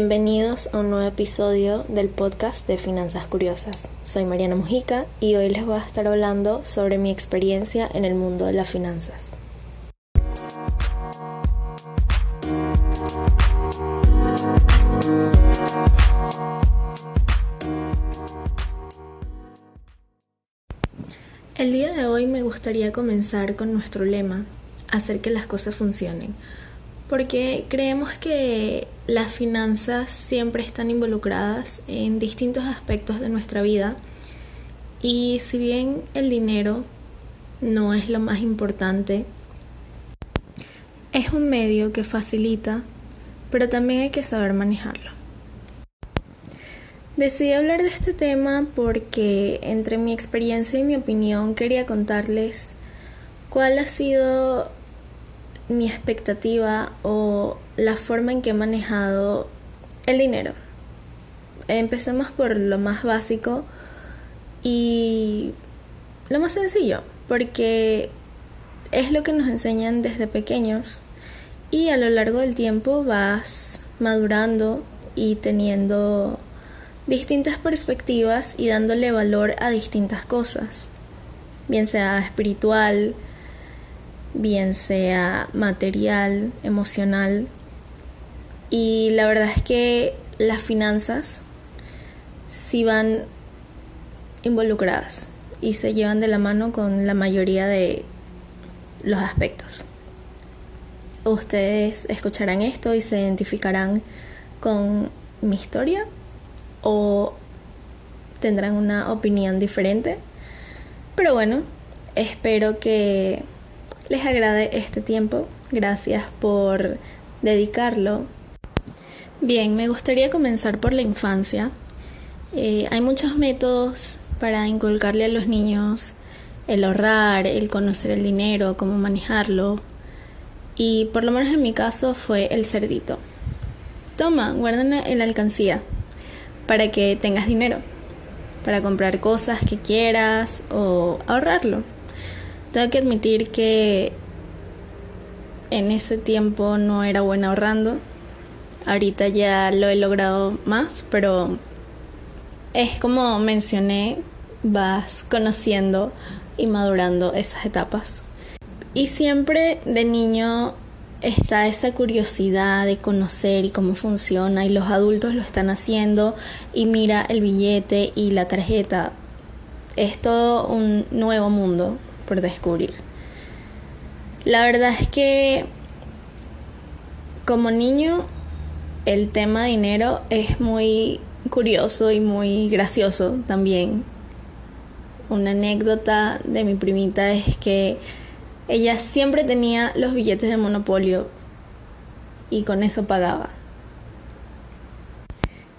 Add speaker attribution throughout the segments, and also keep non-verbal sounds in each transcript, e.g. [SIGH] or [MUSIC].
Speaker 1: Bienvenidos a un nuevo episodio del podcast de Finanzas Curiosas. Soy Mariana Mujica y hoy les voy a estar hablando sobre mi experiencia en el mundo de las finanzas. El día de hoy me gustaría comenzar con nuestro lema, hacer que las cosas funcionen porque creemos que las finanzas siempre están involucradas en distintos aspectos de nuestra vida y si bien el dinero no es lo más importante, es un medio que facilita, pero también hay que saber manejarlo. Decidí hablar de este tema porque entre mi experiencia y mi opinión quería contarles cuál ha sido mi expectativa o la forma en que he manejado el dinero. Empecemos por lo más básico y lo más sencillo, porque es lo que nos enseñan desde pequeños y a lo largo del tiempo vas madurando y teniendo distintas perspectivas y dándole valor a distintas cosas, bien sea espiritual, bien sea material, emocional. Y la verdad es que las finanzas sí van involucradas y se llevan de la mano con la mayoría de los aspectos. Ustedes escucharán esto y se identificarán con mi historia o tendrán una opinión diferente. Pero bueno, espero que les agrade este tiempo. Gracias por dedicarlo. Bien, me gustaría comenzar por la infancia. Eh, hay muchos métodos para inculcarle a los niños el ahorrar, el conocer el dinero, cómo manejarlo. Y por lo menos en mi caso fue el cerdito. Toma, guarda en la alcancía para que tengas dinero, para comprar cosas que quieras o ahorrarlo. Tengo que admitir que en ese tiempo no era buena ahorrando. Ahorita ya lo he logrado más, pero es como mencioné, vas conociendo y madurando esas etapas. Y siempre de niño está esa curiosidad de conocer y cómo funciona y los adultos lo están haciendo y mira el billete y la tarjeta. Es todo un nuevo mundo por descubrir. La verdad es que como niño el tema dinero es muy curioso y muy gracioso también. Una anécdota de mi primita es que ella siempre tenía los billetes de monopolio y con eso pagaba.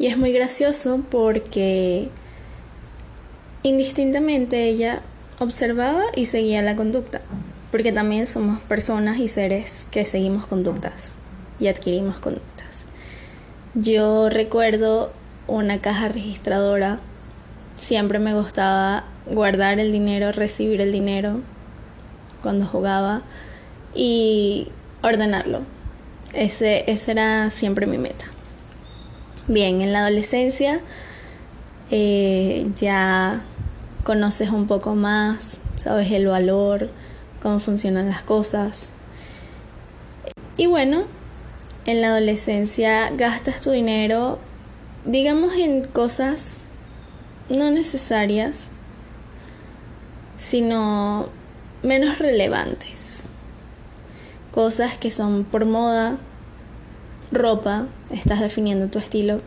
Speaker 1: Y es muy gracioso porque indistintamente ella observaba y seguía la conducta, porque también somos personas y seres que seguimos conductas y adquirimos conductas. Yo recuerdo una caja registradora, siempre me gustaba guardar el dinero, recibir el dinero cuando jugaba y ordenarlo. Ese, esa era siempre mi meta. Bien, en la adolescencia eh, ya conoces un poco más, sabes el valor, cómo funcionan las cosas. Y bueno, en la adolescencia gastas tu dinero, digamos, en cosas no necesarias, sino menos relevantes. Cosas que son por moda, ropa, estás definiendo tu estilo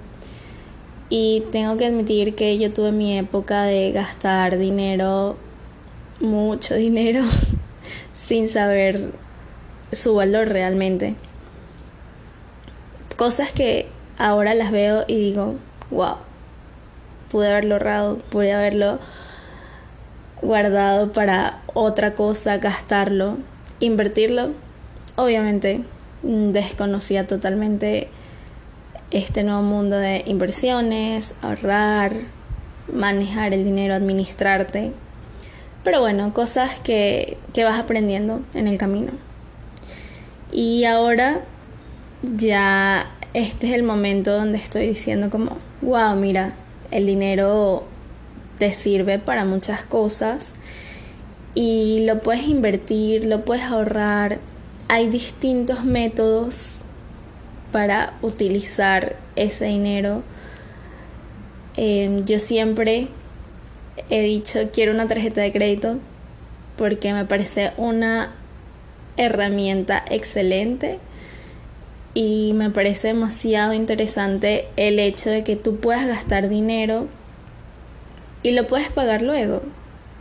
Speaker 1: y tengo que admitir que yo tuve mi época de gastar dinero, mucho dinero, [LAUGHS] sin saber su valor realmente. Cosas que ahora las veo y digo, wow, pude haberlo ahorrado, pude haberlo guardado para otra cosa, gastarlo, invertirlo. Obviamente desconocía totalmente este nuevo mundo de inversiones, ahorrar, manejar el dinero, administrarte. Pero bueno, cosas que, que vas aprendiendo en el camino. Y ahora ya este es el momento donde estoy diciendo como, wow, mira, el dinero te sirve para muchas cosas y lo puedes invertir, lo puedes ahorrar. Hay distintos métodos para utilizar ese dinero. Em, yo siempre he dicho quiero una tarjeta de crédito porque me parece una herramienta excelente y me parece demasiado interesante el hecho de que tú puedas gastar dinero y lo puedes pagar luego.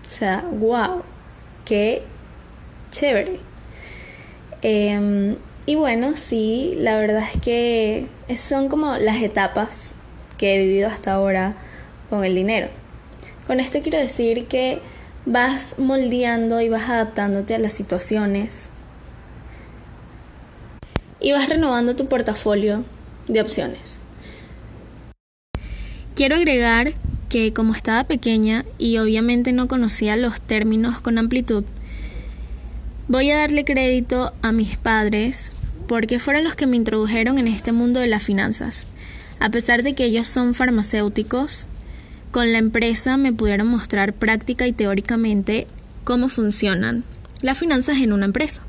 Speaker 1: O sea, wow, qué chévere. Em, y bueno, sí, la verdad es que son como las etapas que he vivido hasta ahora con el dinero. Con esto quiero decir que vas moldeando y vas adaptándote a las situaciones y vas renovando tu portafolio de opciones. Quiero agregar que como estaba pequeña y obviamente no conocía los términos con amplitud, voy a darle crédito a mis padres porque fueron los que me introdujeron en este mundo de las finanzas. A pesar de que ellos son farmacéuticos, con la empresa me pudieron mostrar práctica y teóricamente cómo funcionan las finanzas en una empresa.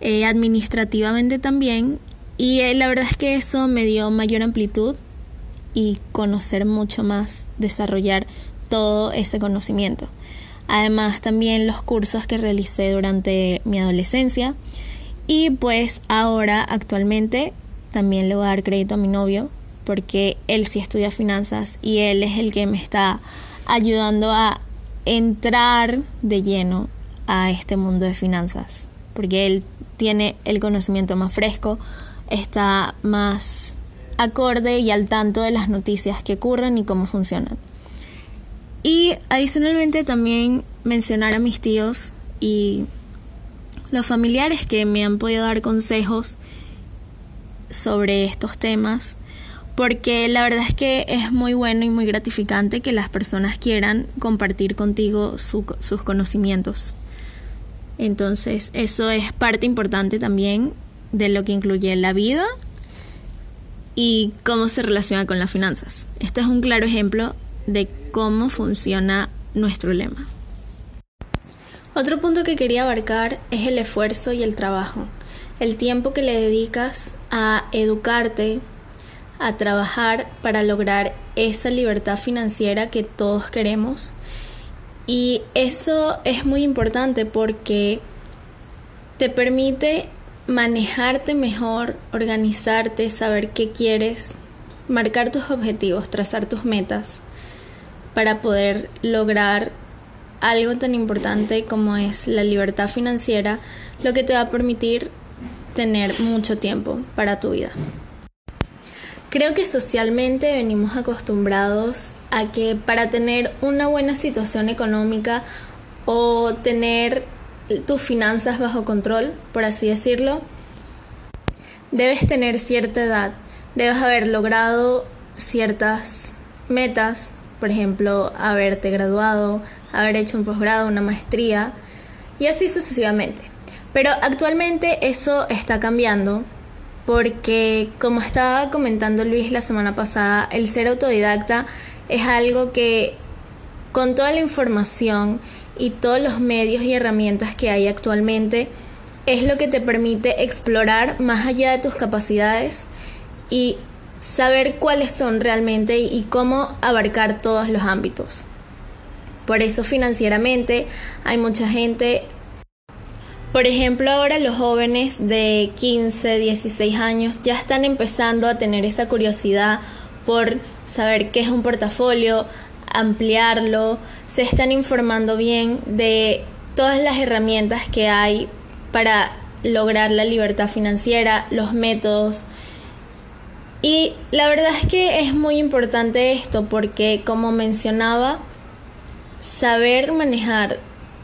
Speaker 1: Eh, administrativamente también, y eh, la verdad es que eso me dio mayor amplitud y conocer mucho más, desarrollar todo ese conocimiento. Además también los cursos que realicé durante mi adolescencia y pues ahora actualmente también le voy a dar crédito a mi novio porque él sí estudia finanzas y él es el que me está ayudando a entrar de lleno a este mundo de finanzas, porque él tiene el conocimiento más fresco, está más acorde y al tanto de las noticias que ocurren y cómo funcionan. Y adicionalmente también mencionar a mis tíos y los familiares que me han podido dar consejos sobre estos temas porque la verdad es que es muy bueno y muy gratificante que las personas quieran compartir contigo sus conocimientos. Entonces, eso es parte importante también de lo que incluye la vida y cómo se relaciona con las finanzas. Este es un claro ejemplo de cómo funciona nuestro lema. Otro punto que quería abarcar es el esfuerzo y el trabajo, el tiempo que le dedicas a educarte, a trabajar para lograr esa libertad financiera que todos queremos. Y eso es muy importante porque te permite manejarte mejor, organizarte, saber qué quieres, marcar tus objetivos, trazar tus metas para poder lograr algo tan importante como es la libertad financiera, lo que te va a permitir tener mucho tiempo para tu vida. Creo que socialmente venimos acostumbrados a que para tener una buena situación económica o tener tus finanzas bajo control, por así decirlo, debes tener cierta edad, debes haber logrado ciertas metas, por ejemplo, haberte graduado, haber hecho un posgrado, una maestría, y así sucesivamente. Pero actualmente eso está cambiando porque como estaba comentando Luis la semana pasada, el ser autodidacta es algo que con toda la información y todos los medios y herramientas que hay actualmente, es lo que te permite explorar más allá de tus capacidades y saber cuáles son realmente y cómo abarcar todos los ámbitos. Por eso financieramente hay mucha gente por ejemplo, ahora los jóvenes de 15, 16 años ya están empezando a tener esa curiosidad por saber qué es un portafolio, ampliarlo, se están informando bien de todas las herramientas que hay para lograr la libertad financiera, los métodos. Y la verdad es que es muy importante esto porque, como mencionaba, saber manejar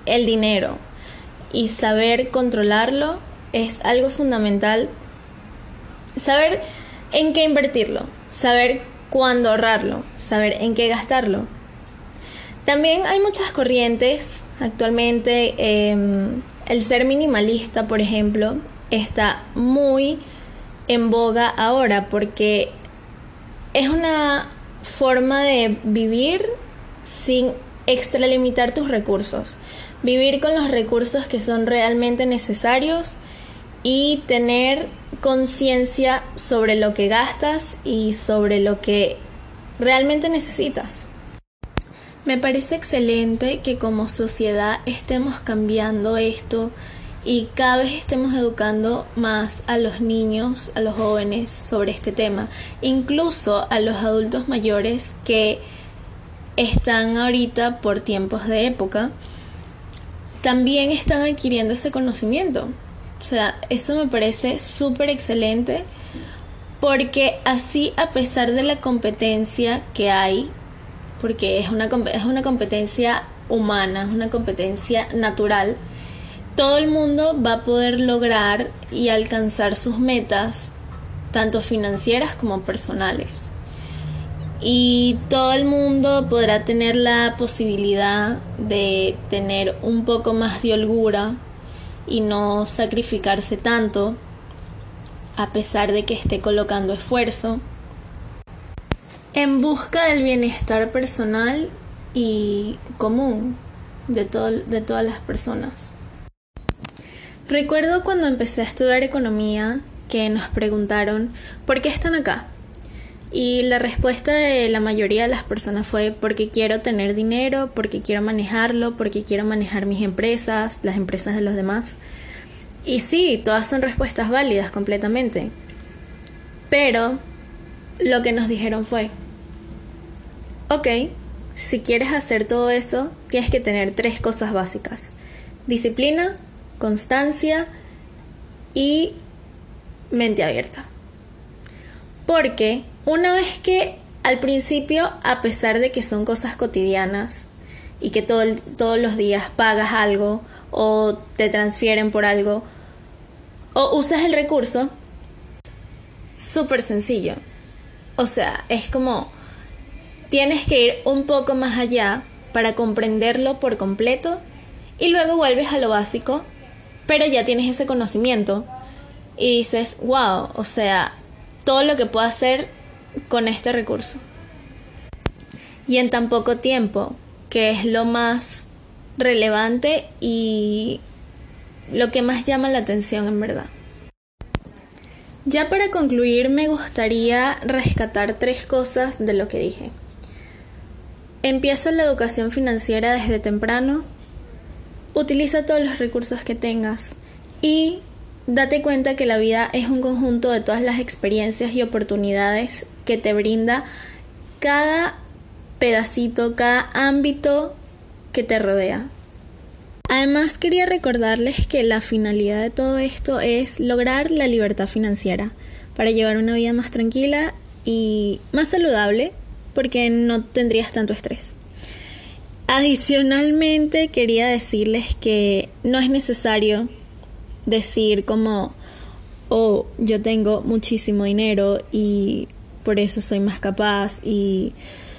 Speaker 1: el dinero, y saber controlarlo es algo fundamental. Saber en qué invertirlo, saber cuándo ahorrarlo, saber en qué gastarlo. También hay muchas corrientes actualmente. Em, el ser minimalista, por ejemplo, está muy en boga ahora porque es una forma de vivir sin extralimitar tus recursos. Vivir con los recursos que son realmente necesarios y tener conciencia sobre lo que gastas y sobre lo que realmente necesitas. Me parece excelente que como sociedad estemos cambiando esto y cada vez estemos educando más a los niños, a los jóvenes sobre este tema, incluso a los adultos mayores que están ahorita por tiempos de época, también están adquiriendo ese conocimiento. O sea, eso me parece súper excelente porque así a pesar de la competencia que hay, porque es una, es una competencia humana, es una competencia natural, todo el mundo va a poder lograr y alcanzar sus metas, tanto financieras como personales. Y todo el mundo podrá tener la posibilidad de tener un poco más de holgura y no sacrificarse tanto a pesar de que esté colocando esfuerzo en busca del bienestar personal y común de, de todas las personas. Recuerdo cuando empecé a estudiar economía que nos preguntaron ¿por qué están acá? Y la respuesta de la mayoría de las personas fue porque quiero tener dinero, porque quiero manejarlo, porque quiero manejar mis empresas, las empresas de los demás. Y sí, todas son respuestas válidas completamente. Pero lo que nos dijeron fue, ok, si quieres hacer todo eso, tienes que tener tres cosas básicas. Disciplina, constancia y mente abierta. Porque una vez que al principio, a pesar de que son cosas cotidianas y que todo todos los días pagas algo o te transfieren por algo o usas el recurso, súper sencillo. O sea, es como tienes que ir un poco más allá para comprenderlo por completo y luego vuelves a lo básico, pero ya tienes ese conocimiento y dices, wow, o sea, todo lo que puedo hacer con este recurso. Y en tan poco tiempo, que es lo más relevante y lo que más llama la atención en verdad. Ya para concluir me gustaría rescatar tres cosas de lo que dije. Empieza la educación financiera desde temprano, utiliza todos los recursos que tengas y date cuenta que la vida es un conjunto de todas las experiencias y oportunidades que te brinda cada pedacito, cada ámbito que te rodea. Además quería recordarles que la finalidad de todo esto es lograr la libertad financiera para llevar una vida más tranquila y más saludable porque no tendrías tanto estrés. Adicionalmente quería decirles que no es necesario decir como, oh, yo tengo muchísimo dinero y por eso soy más capaz y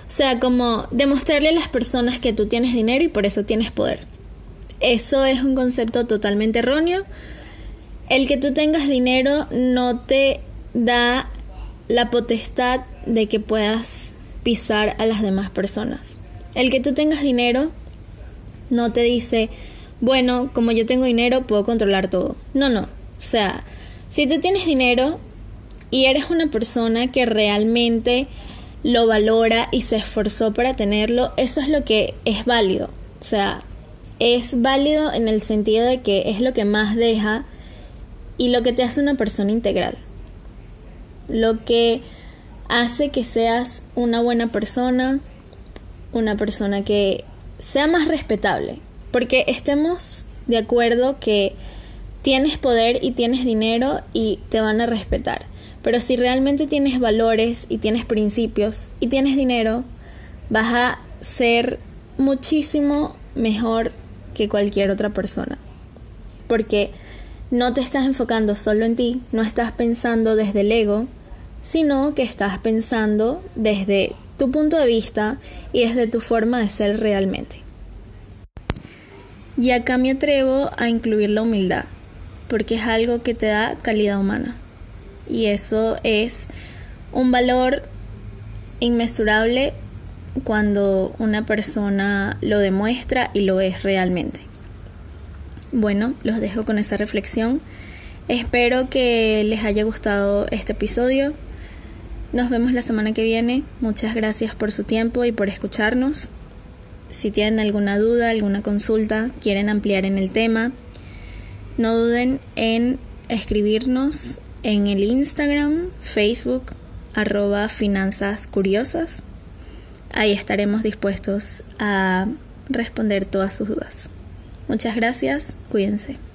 Speaker 1: o sea, como demostrarle a las personas que tú tienes dinero y por eso tienes poder. Eso es un concepto totalmente erróneo. El que tú tengas dinero no te da la potestad de que puedas pisar a las demás personas. El que tú tengas dinero no te dice, bueno, como yo tengo dinero puedo controlar todo. No, no. O sea, si tú tienes dinero, y eres una persona que realmente lo valora y se esforzó para tenerlo, eso es lo que es válido. O sea, es válido en el sentido de que es lo que más deja y lo que te hace una persona integral. Lo que hace que seas una buena persona, una persona que sea más respetable. Porque estemos de acuerdo que tienes poder y tienes dinero y te van a respetar. Pero si realmente tienes valores y tienes principios y tienes dinero, vas a ser muchísimo mejor que cualquier otra persona. Porque no te estás enfocando solo en ti, no estás pensando desde el ego, sino que estás pensando desde tu punto de vista y desde tu forma de ser realmente. Y acá me atrevo a incluir la humildad, porque es algo que te da calidad humana y eso es un valor inmesurable cuando una persona lo demuestra y lo es realmente. Bueno, los dejo con esa reflexión. Espero que les haya gustado este episodio. Nos vemos la semana que viene. Muchas gracias por su tiempo y por escucharnos. Si tienen alguna duda, alguna consulta, quieren ampliar en el tema, no duden en escribirnos en el Instagram, Facebook, arroba finanzas curiosas. Ahí estaremos dispuestos a responder todas sus dudas. Muchas gracias, cuídense.